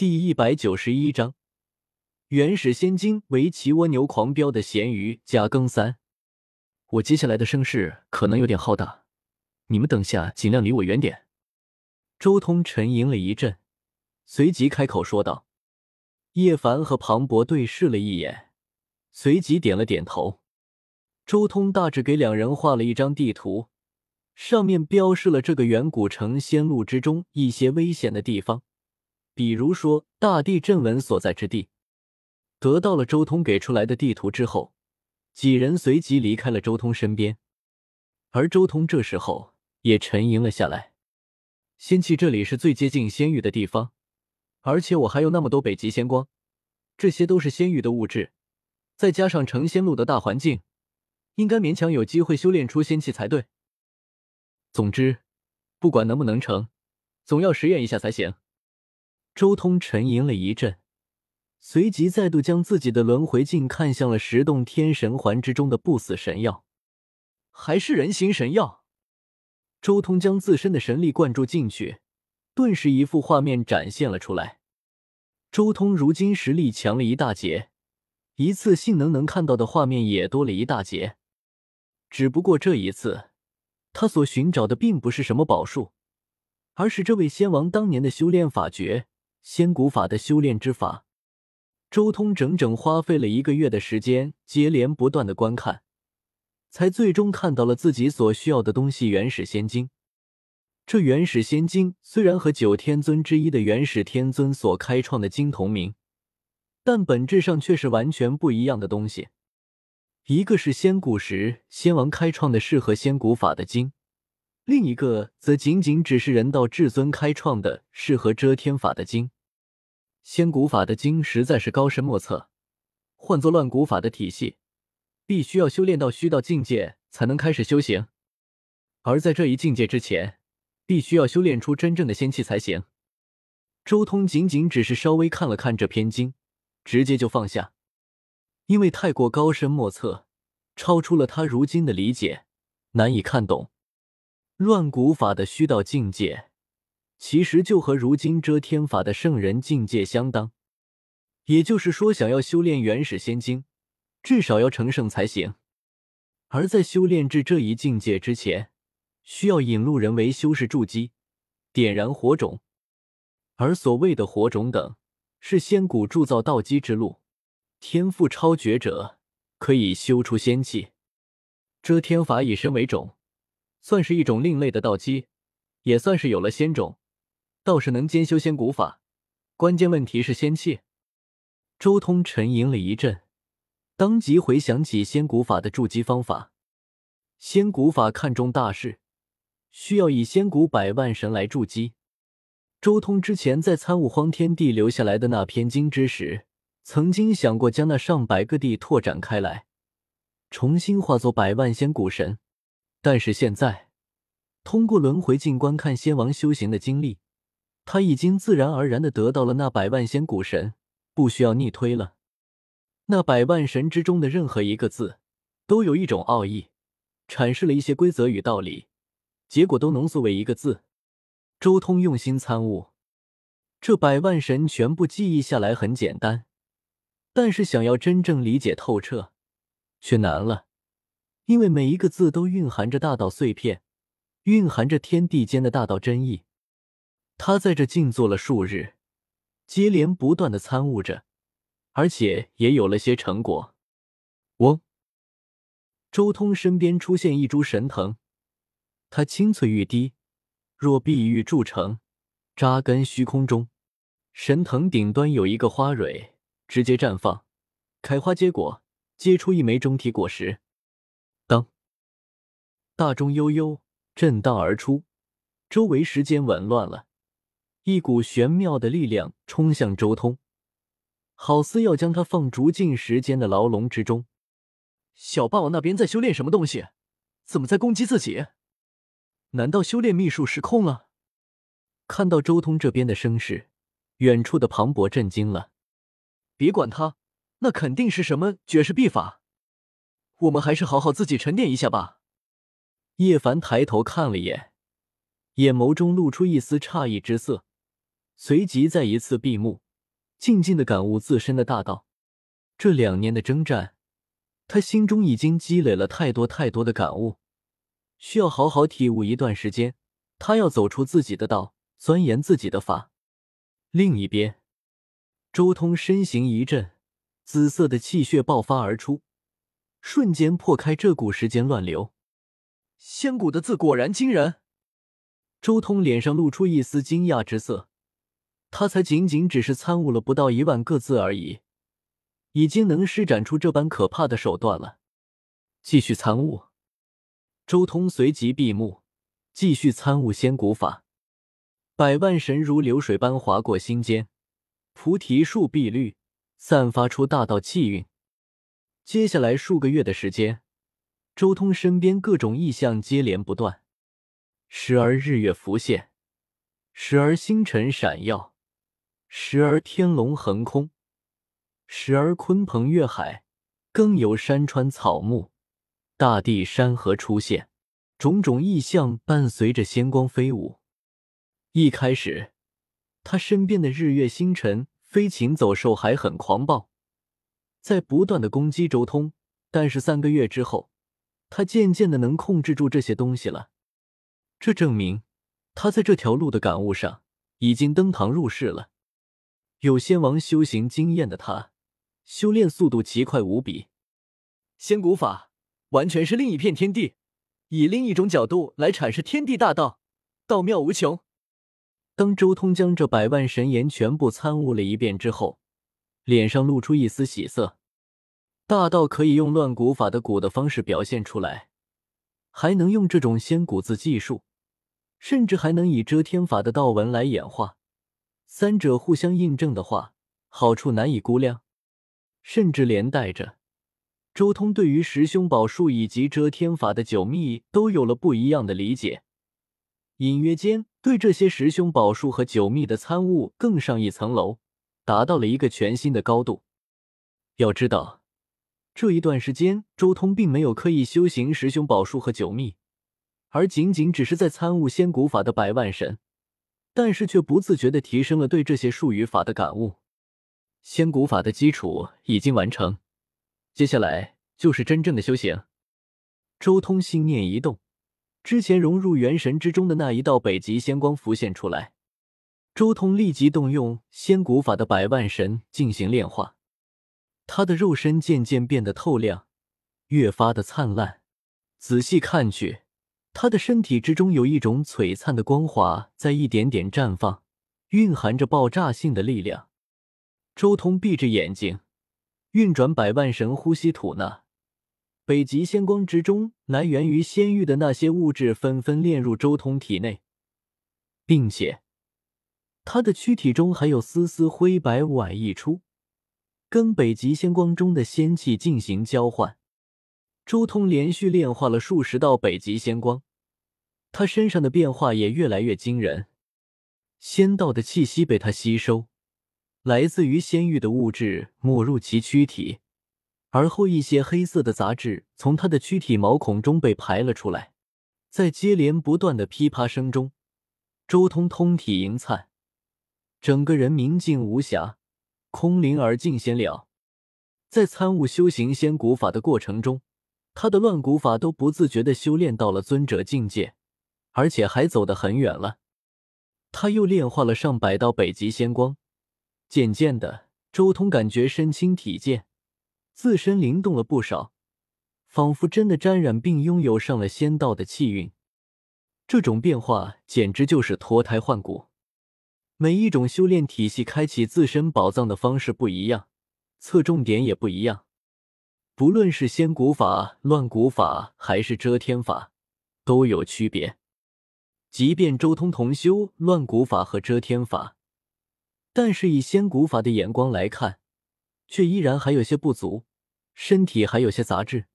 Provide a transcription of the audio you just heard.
第一百九十一章，原始仙精为骑蜗牛狂飙的咸鱼加更三。我接下来的声势可能有点浩大，你们等下尽量离我远点。周通沉吟了一阵，随即开口说道。叶凡和庞博对视了一眼，随即点了点头。周通大致给两人画了一张地图，上面标示了这个远古城仙路之中一些危险的地方。比如说大地震纹所在之地，得到了周通给出来的地图之后，几人随即离开了周通身边，而周通这时候也沉吟了下来。仙气这里是最接近仙域的地方，而且我还有那么多北极仙光，这些都是仙域的物质，再加上成仙路的大环境，应该勉强有机会修炼出仙气才对。总之，不管能不能成，总要实验一下才行。周通沉吟了一阵，随即再度将自己的轮回镜看向了十洞天神环之中的不死神药，还是人形神药。周通将自身的神力灌注进去，顿时一幅画面展现了出来。周通如今实力强了一大截，一次性能能看到的画面也多了一大截。只不过这一次，他所寻找的并不是什么宝术，而是这位仙王当年的修炼法诀。仙古法的修炼之法，周通整整花费了一个月的时间，接连不断的观看，才最终看到了自己所需要的东西——原始仙经。这原始仙经虽然和九天尊之一的元始天尊所开创的经同名，但本质上却是完全不一样的东西。一个是仙古时仙王开创的适合仙古法的经。另一个则仅仅只是人道至尊开创的适合遮天法的经，仙古法的经实在是高深莫测，换作乱古法的体系，必须要修炼到虚道境界才能开始修行，而在这一境界之前，必须要修炼出真正的仙气才行。周通仅仅只是稍微看了看这篇经，直接就放下，因为太过高深莫测，超出了他如今的理解，难以看懂。乱古法的虚道境界，其实就和如今遮天法的圣人境界相当。也就是说，想要修炼原始仙经，至少要成圣才行。而在修炼至这一境界之前，需要引路人为修士筑基，点燃火种。而所谓的火种等，是仙古铸造道基之路。天赋超绝者可以修出仙气。遮天法以身为种。算是一种另类的道基，也算是有了仙种，倒是能兼修仙古法。关键问题是仙气。周通沉吟了一阵，当即回想起仙古法的筑基方法。仙古法看重大事，需要以仙古百万神来筑基。周通之前在参悟荒天地留下来的那篇经之时，曾经想过将那上百个地拓展开来，重新化作百万仙古神。但是现在，通过轮回镜观看仙王修行的经历，他已经自然而然的得到了那百万仙古神，不需要逆推了。那百万神之中的任何一个字，都有一种奥义，阐释了一些规则与道理，结果都浓缩为一个字。周通用心参悟，这百万神全部记忆下来很简单，但是想要真正理解透彻，却难了。因为每一个字都蕴含着大道碎片，蕴含着天地间的大道真意。他在这静坐了数日，接连不断的参悟着，而且也有了些成果。嗡！周通身边出现一株神藤，它青翠欲滴，若碧玉铸成，扎根虚空中。神藤顶端有一个花蕊，直接绽放，开花结果，结出一枚中体果实。大钟悠悠震荡而出，周围时间紊乱了，一股玄妙的力量冲向周通，好似要将他放逐进时间的牢笼之中。小霸王那边在修炼什么东西？怎么在攻击自己？难道修炼秘术失控了？看到周通这边的声势，远处的庞博震惊了。别管他，那肯定是什么绝世秘法。我们还是好好自己沉淀一下吧。叶凡抬头看了眼，眼眸中露出一丝诧异之色，随即再一次闭目，静静的感悟自身的大道。这两年的征战，他心中已经积累了太多太多的感悟，需要好好体悟一段时间。他要走出自己的道，钻研自己的法。另一边，周通身形一震，紫色的气血爆发而出，瞬间破开这股时间乱流。仙骨的字果然惊人。周通脸上露出一丝惊讶之色，他才仅仅只是参悟了不到一万个字而已。已经能施展出这般可怕的手段了，继续参悟。周通随即闭目，继续参悟仙骨法。百万神如流水般划过心间，菩提树碧绿，散发出大道气韵。接下来数个月的时间，周通身边各种异象接连不断，时而日月浮现，时而星辰闪耀，时而天龙横空。时而鲲鹏跃海，更有山川草木、大地山河出现，种种异象伴随着仙光飞舞。一开始，他身边的日月星辰、飞禽走兽还很狂暴，在不断的攻击周通。但是三个月之后，他渐渐的能控制住这些东西了。这证明他在这条路的感悟上已经登堂入室了。有仙王修行经验的他。修炼速度奇快无比，仙古法完全是另一片天地，以另一种角度来阐释天地大道，道妙无穷。当周通将这百万神言全部参悟了一遍之后，脸上露出一丝喜色。大道可以用乱古法的古的方式表现出来，还能用这种仙古字技术，甚至还能以遮天法的道文来演化，三者互相印证的话，好处难以估量。甚至连带着，周通对于十凶宝术以及遮天法的九秘都有了不一样的理解，隐约间对这些十凶宝术和九秘的参悟更上一层楼，达到了一个全新的高度。要知道，这一段时间，周通并没有刻意修行十凶宝术和九秘，而仅仅只是在参悟仙古法的百万神，但是却不自觉的提升了对这些术语法的感悟。仙古法的基础已经完成，接下来就是真正的修行。周通心念一动，之前融入元神之中的那一道北极仙光浮现出来。周通立即动用仙古法的百万神进行炼化，他的肉身渐渐变得透亮，越发的灿烂。仔细看去，他的身体之中有一种璀璨的光华在一点点绽放，蕴含着爆炸性的力量。周通闭着眼睛，运转百万神，呼吸吐纳。北极仙光之中，来源于仙域的那些物质纷纷炼入周通体内，并且他的躯体中还有丝丝灰白雾霭溢出，跟北极仙光中的仙气进行交换。周通连续炼化了数十道北极仙光，他身上的变化也越来越惊人，仙道的气息被他吸收。来自于仙域的物质没入其躯体，而后一些黑色的杂质从他的躯体毛孔中被排了出来。在接连不断的噼啪声中，周通通体盈灿，整个人明净无瑕，空灵而尽仙了。在参悟修行仙古法的过程中，他的乱古法都不自觉的修炼到了尊者境界，而且还走得很远了。他又炼化了上百道北极仙光。渐渐的，周通感觉身轻体健，自身灵动了不少，仿佛真的沾染并拥有上了仙道的气运。这种变化简直就是脱胎换骨。每一种修炼体系开启自身宝藏的方式不一样，侧重点也不一样。不论是仙古法、乱古法还是遮天法，都有区别。即便周通同修乱古法和遮天法。但是以仙古法的眼光来看，却依然还有些不足，身体还有些杂质。